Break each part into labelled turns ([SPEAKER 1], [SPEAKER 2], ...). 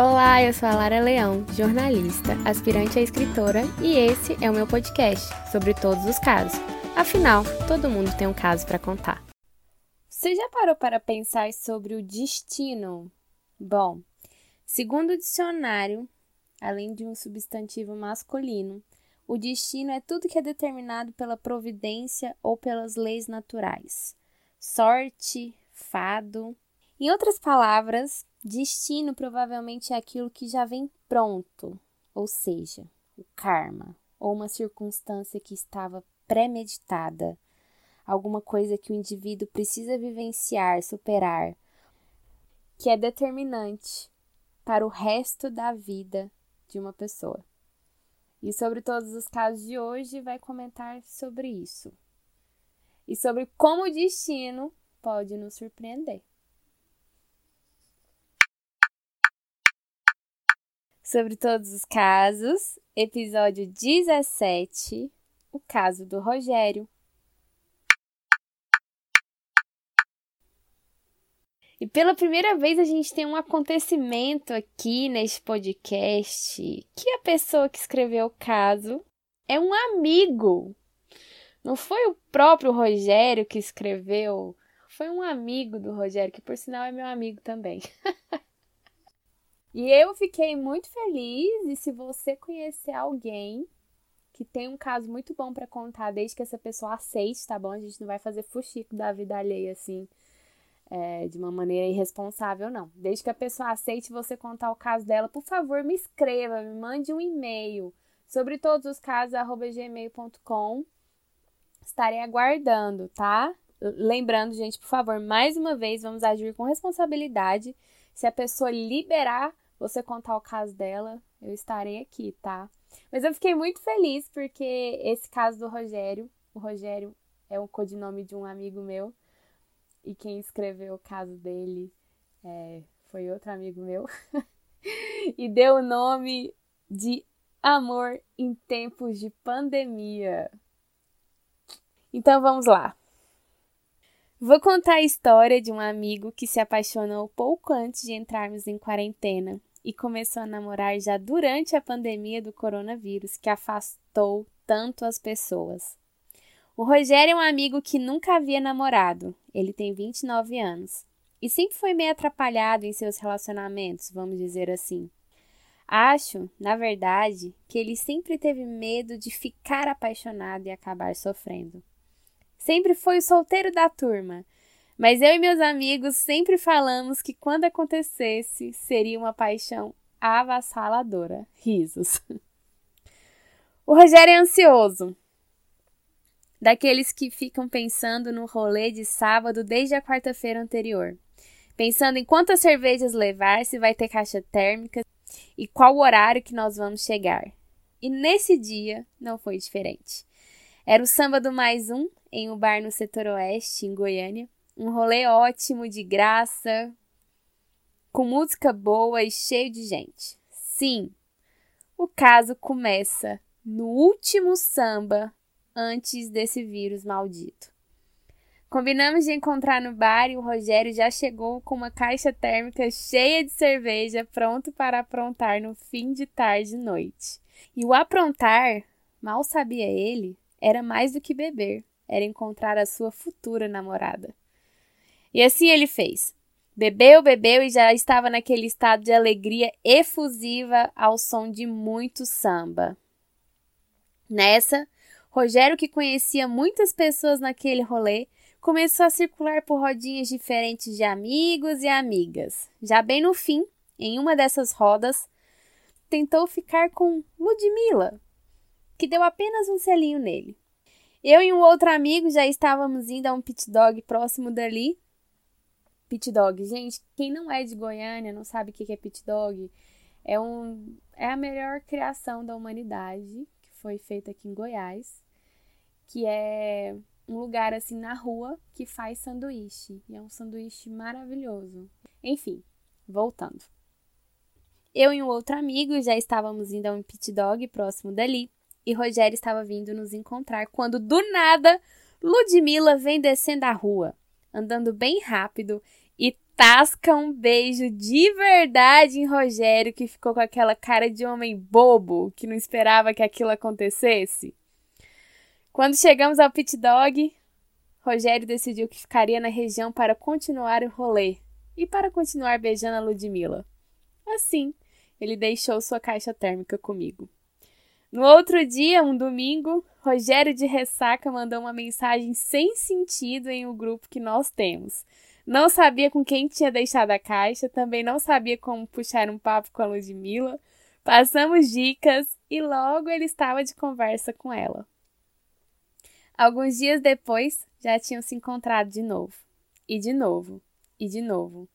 [SPEAKER 1] Olá, eu sou a Lara Leão, jornalista, aspirante a escritora, e esse é o meu podcast sobre todos os casos. Afinal, todo mundo tem um caso para contar. Você já parou para pensar sobre o destino? Bom, segundo o dicionário, além de um substantivo masculino, o destino é tudo que é determinado pela providência ou pelas leis naturais. Sorte, fado. Em outras palavras, destino provavelmente é aquilo que já vem pronto, ou seja, o karma, ou uma circunstância que estava premeditada, alguma coisa que o indivíduo precisa vivenciar, superar, que é determinante para o resto da vida de uma pessoa. E sobre todos os casos de hoje, vai comentar sobre isso. E sobre como o destino pode nos surpreender. Sobre todos os casos, episódio 17, o caso do Rogério. E pela primeira vez a gente tem um acontecimento aqui neste podcast que a pessoa que escreveu o caso é um amigo. Não foi o próprio Rogério que escreveu, foi um amigo do Rogério, que por sinal é meu amigo também. e eu fiquei muito feliz. E se você conhecer alguém que tem um caso muito bom para contar, desde que essa pessoa aceite, tá bom? A gente não vai fazer fuxico da vida alheia assim é, de uma maneira irresponsável, não. Desde que a pessoa aceite você contar o caso dela, por favor, me escreva, me mande um e-mail sobre todos os casos, gmail.com. Estarei aguardando, tá? Lembrando, gente, por favor, mais uma vez, vamos agir com responsabilidade. Se a pessoa liberar você contar o caso dela, eu estarei aqui, tá? Mas eu fiquei muito feliz porque esse caso do Rogério, o Rogério é o codinome de um amigo meu, e quem escreveu o caso dele é, foi outro amigo meu. e deu o nome de Amor em Tempos de Pandemia. Então vamos lá. Vou contar a história de um amigo que se apaixonou pouco antes de entrarmos em quarentena e começou a namorar já durante a pandemia do coronavírus, que afastou tanto as pessoas. O Rogério é um amigo que nunca havia namorado. Ele tem 29 anos. E sempre foi meio atrapalhado em seus relacionamentos, vamos dizer assim. Acho, na verdade, que ele sempre teve medo de ficar apaixonado e acabar sofrendo. Sempre foi o solteiro da turma, mas eu e meus amigos sempre falamos que quando acontecesse seria uma paixão avassaladora. Risos. O Rogério é ansioso, daqueles que ficam pensando no rolê de sábado desde a quarta-feira anterior, pensando em quantas cervejas levar, se vai ter caixa térmica e qual horário que nós vamos chegar. E nesse dia não foi diferente. Era o samba do mais um em um bar no setor oeste, em Goiânia. Um rolê ótimo, de graça, com música boa e cheio de gente. Sim, o caso começa no último samba antes desse vírus maldito. Combinamos de encontrar no bar e o Rogério já chegou com uma caixa térmica cheia de cerveja, pronto para aprontar no fim de tarde e noite. E o aprontar, mal sabia ele, era mais do que beber, era encontrar a sua futura namorada. E assim ele fez. Bebeu, bebeu e já estava naquele estado de alegria efusiva ao som de muito samba. Nessa, Rogério, que conhecia muitas pessoas naquele rolê, começou a circular por rodinhas diferentes de amigos e amigas. Já bem no fim, em uma dessas rodas, tentou ficar com Ludmilla, que deu apenas um selinho nele. Eu e um outro amigo já estávamos indo a um pit dog próximo dali. Pit dog, gente, quem não é de Goiânia não sabe o que é pit dog. É, um, é a melhor criação da humanidade que foi feita aqui em Goiás que é um lugar assim na rua que faz sanduíche. E é um sanduíche maravilhoso. Enfim, voltando. Eu e um outro amigo já estávamos indo a um pit dog próximo dali e Rogério estava vindo nos encontrar quando do nada Ludmilla vem descendo a rua, andando bem rápido e tasca um beijo de verdade em Rogério, que ficou com aquela cara de homem bobo, que não esperava que aquilo acontecesse. Quando chegamos ao pit dog, Rogério decidiu que ficaria na região para continuar o rolê e para continuar beijando a Ludmilla. Assim, ele deixou sua caixa térmica comigo. No outro dia, um domingo, Rogério de Ressaca mandou uma mensagem sem sentido em um grupo que nós temos. Não sabia com quem tinha deixado a caixa, também não sabia como puxar um papo com a Ludmilla. Passamos dicas e logo ele estava de conversa com ela. Alguns dias depois, já tinham se encontrado de novo. E de novo. E de novo.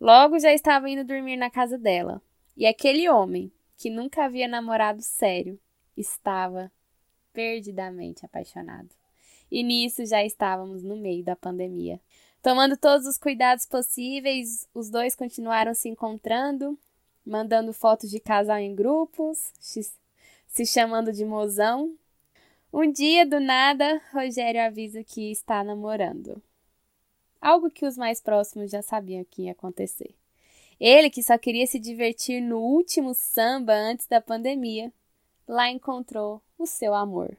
[SPEAKER 1] Logo já estava indo dormir na casa dela. E aquele homem, que nunca havia namorado sério, estava perdidamente apaixonado. E nisso já estávamos no meio da pandemia. Tomando todos os cuidados possíveis, os dois continuaram se encontrando, mandando fotos de casal em grupos, se chamando de mozão, um dia, do nada, Rogério avisa que está namorando. Algo que os mais próximos já sabiam que ia acontecer. Ele, que só queria se divertir no último samba antes da pandemia, lá encontrou o seu amor.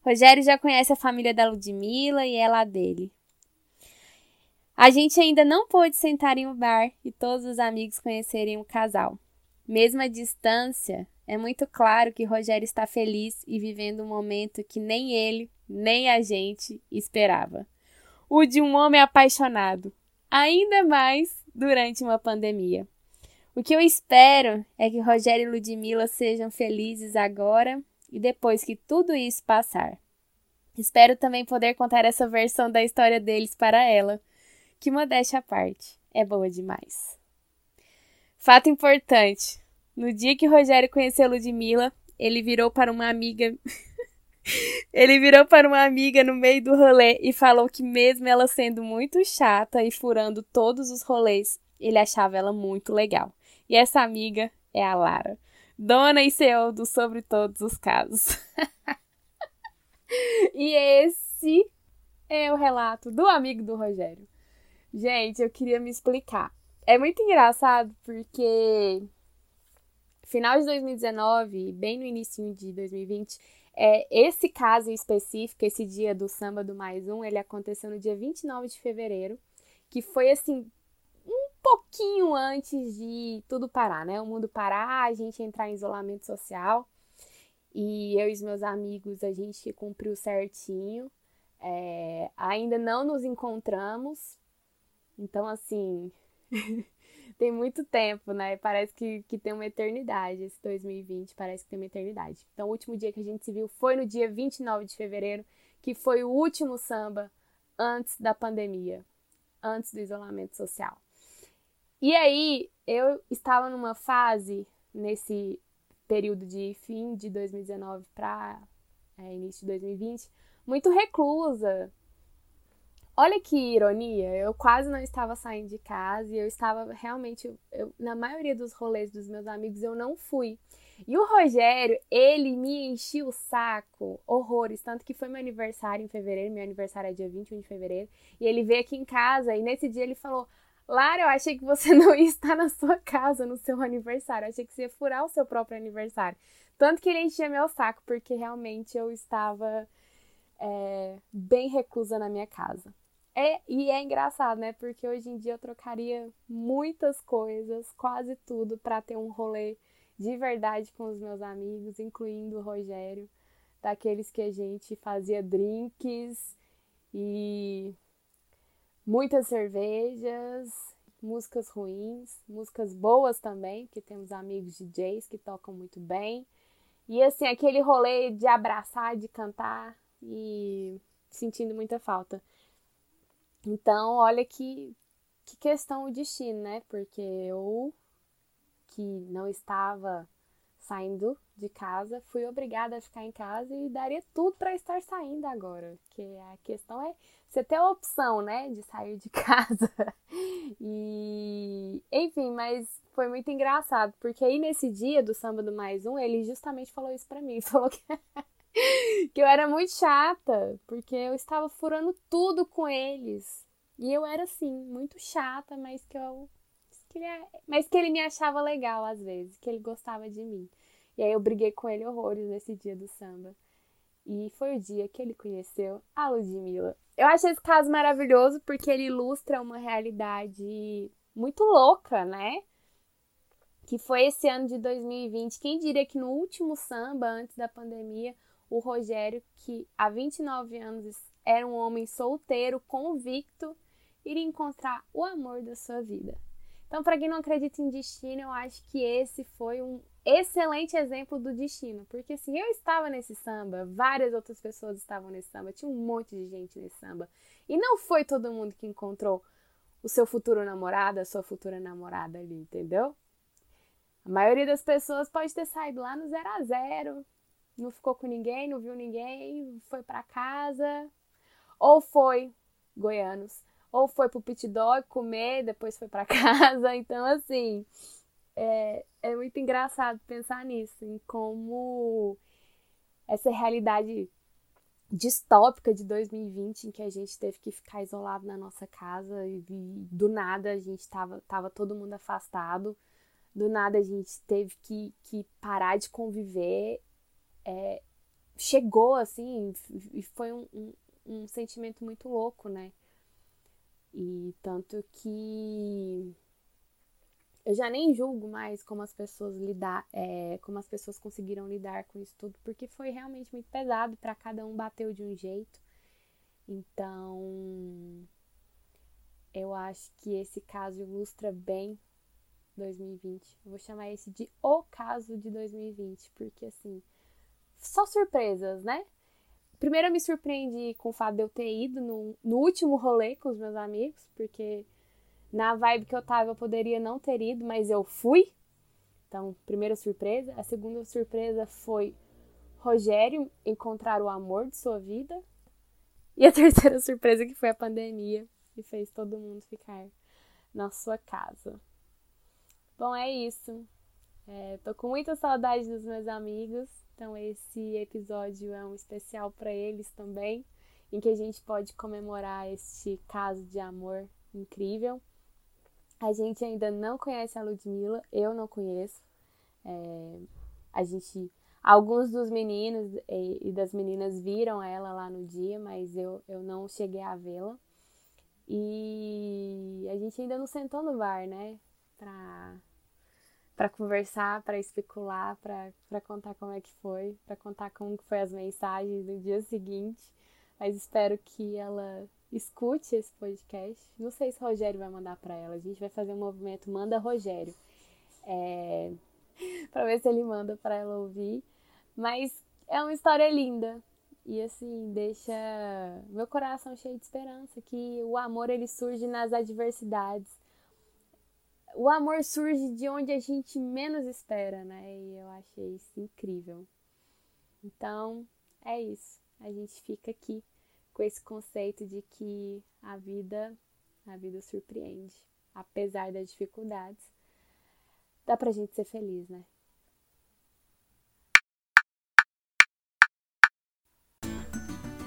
[SPEAKER 1] Rogério já conhece a família da Ludmilla e ela dele. A gente ainda não pôde sentar em um bar e todos os amigos conhecerem o casal. Mesmo à distância, é muito claro que Rogério está feliz e vivendo um momento que nem ele, nem a gente esperava. O de um homem apaixonado, ainda mais durante uma pandemia. O que eu espero é que Rogério e Ludmilla sejam felizes agora e depois que tudo isso passar. Espero também poder contar essa versão da história deles para ela, que modéstia à parte, é boa demais. Fato importante: no dia que Rogério conheceu Ludmilla, ele virou para uma amiga. ele virou para uma amiga no meio do rolê e falou que, mesmo ela sendo muito chata e furando todos os rolês, ele achava ela muito legal. E essa amiga é a Lara, dona e CEO do Sobre Todos os Casos. e esse é o relato do amigo do Rogério. Gente, eu queria me explicar. É muito engraçado porque final de 2019, bem no início de 2020, é, esse caso específico, esse dia do samba do mais um, ele aconteceu no dia 29 de fevereiro, que foi assim, pouquinho antes de tudo parar, né? O mundo parar, a gente entrar em isolamento social. E eu e os meus amigos, a gente cumpriu certinho. É, ainda não nos encontramos. Então, assim, tem muito tempo, né? Parece que, que tem uma eternidade. Esse 2020 parece que tem uma eternidade. Então, o último dia que a gente se viu foi no dia 29 de fevereiro, que foi o último samba antes da pandemia, antes do isolamento social. E aí, eu estava numa fase, nesse período de fim de 2019 para é, início de 2020, muito reclusa, Olha que ironia, eu quase não estava saindo de casa e eu estava realmente, eu, na maioria dos rolês dos meus amigos eu não fui. E o Rogério, ele me enchia o saco, horrores, tanto que foi meu aniversário em fevereiro, meu aniversário é dia 21 de fevereiro, e ele veio aqui em casa e nesse dia ele falou: Lara, eu achei que você não ia estar na sua casa no seu aniversário, eu achei que você ia furar o seu próprio aniversário. Tanto que ele enchia meu saco, porque realmente eu estava é, bem reclusa na minha casa. É, e é engraçado, né? Porque hoje em dia eu trocaria muitas coisas, quase tudo, para ter um rolê de verdade com os meus amigos, incluindo o Rogério, daqueles que a gente fazia drinks e muitas cervejas, músicas ruins, músicas boas também, que temos amigos DJs que tocam muito bem. E assim, aquele rolê de abraçar, de cantar e sentindo muita falta. Então, olha que, que questão o destino, né? Porque eu, que não estava saindo de casa, fui obrigada a ficar em casa e daria tudo para estar saindo agora. Que a questão é você ter a opção, né, de sair de casa. E, enfim, mas foi muito engraçado, porque aí nesse dia do samba do mais um, ele justamente falou isso para mim, falou que que eu era muito chata, porque eu estava furando tudo com eles. E eu era assim, muito chata, mas que eu que ele, mas que ele me achava legal às vezes, que ele gostava de mim. E aí eu briguei com ele horrores nesse dia do samba. E foi o dia que ele conheceu a Ludmilla. Eu acho esse caso maravilhoso porque ele ilustra uma realidade muito louca, né? Que foi esse ano de 2020. Quem diria que no último samba, antes da pandemia, o Rogério, que há 29 anos era um homem solteiro, convicto, iria encontrar o amor da sua vida. Então, para quem não acredita em destino, eu acho que esse foi um excelente exemplo do destino. Porque assim, eu estava nesse samba, várias outras pessoas estavam nesse samba, tinha um monte de gente nesse samba. E não foi todo mundo que encontrou o seu futuro namorado, a sua futura namorada ali, entendeu? A maioria das pessoas pode ter saído lá no zero a zero, não ficou com ninguém, não viu ninguém, foi para casa, ou foi goianos, ou foi pro pit dog comer, depois foi para casa. Então assim, é, é muito engraçado pensar nisso, em como essa realidade distópica de 2020, em que a gente teve que ficar isolado na nossa casa e, do nada a gente tava, tava todo mundo afastado, do nada a gente teve que, que parar de conviver. É, chegou assim e foi um, um, um sentimento muito louco, né? E tanto que eu já nem julgo mais como as pessoas lidar, é, como as pessoas conseguiram lidar com isso tudo, porque foi realmente muito pesado para cada um bateu de um jeito. Então, eu acho que esse caso ilustra bem 2020. Eu vou chamar esse de o caso de 2020, porque assim, só surpresas, né? Primeiro eu me surpreendi com o fato de eu ter ido no, no último rolê com os meus amigos, porque na vibe que eu tava, eu poderia não ter ido, mas eu fui. Então, primeira surpresa. A segunda surpresa foi Rogério encontrar o amor de sua vida. E a terceira surpresa que foi a pandemia, que fez todo mundo ficar na sua casa. Bom, é isso. É, tô com muita saudade dos meus amigos, então esse episódio é um especial para eles também, em que a gente pode comemorar este caso de amor incrível. A gente ainda não conhece a Ludmilla, eu não conheço. É, a gente, alguns dos meninos e, e, das meninas viram ela lá no dia, mas eu, eu não cheguei a vê-la. E a gente ainda não sentou no bar, né? Pra, pra conversar, para especular, para contar como é que foi, para contar como foi as mensagens no dia seguinte. Mas espero que ela escute esse podcast. Não sei se o Rogério vai mandar para ela. A gente vai fazer um movimento Manda Rogério. É... para ver se ele manda para ela ouvir. Mas é uma história linda. E assim, deixa meu coração cheio de esperança que o amor ele surge nas adversidades. O amor surge de onde a gente menos espera, né? E eu achei isso incrível. Então, é isso. A gente fica aqui com esse conceito de que a vida, a vida surpreende, apesar das dificuldades. Dá pra gente ser feliz, né?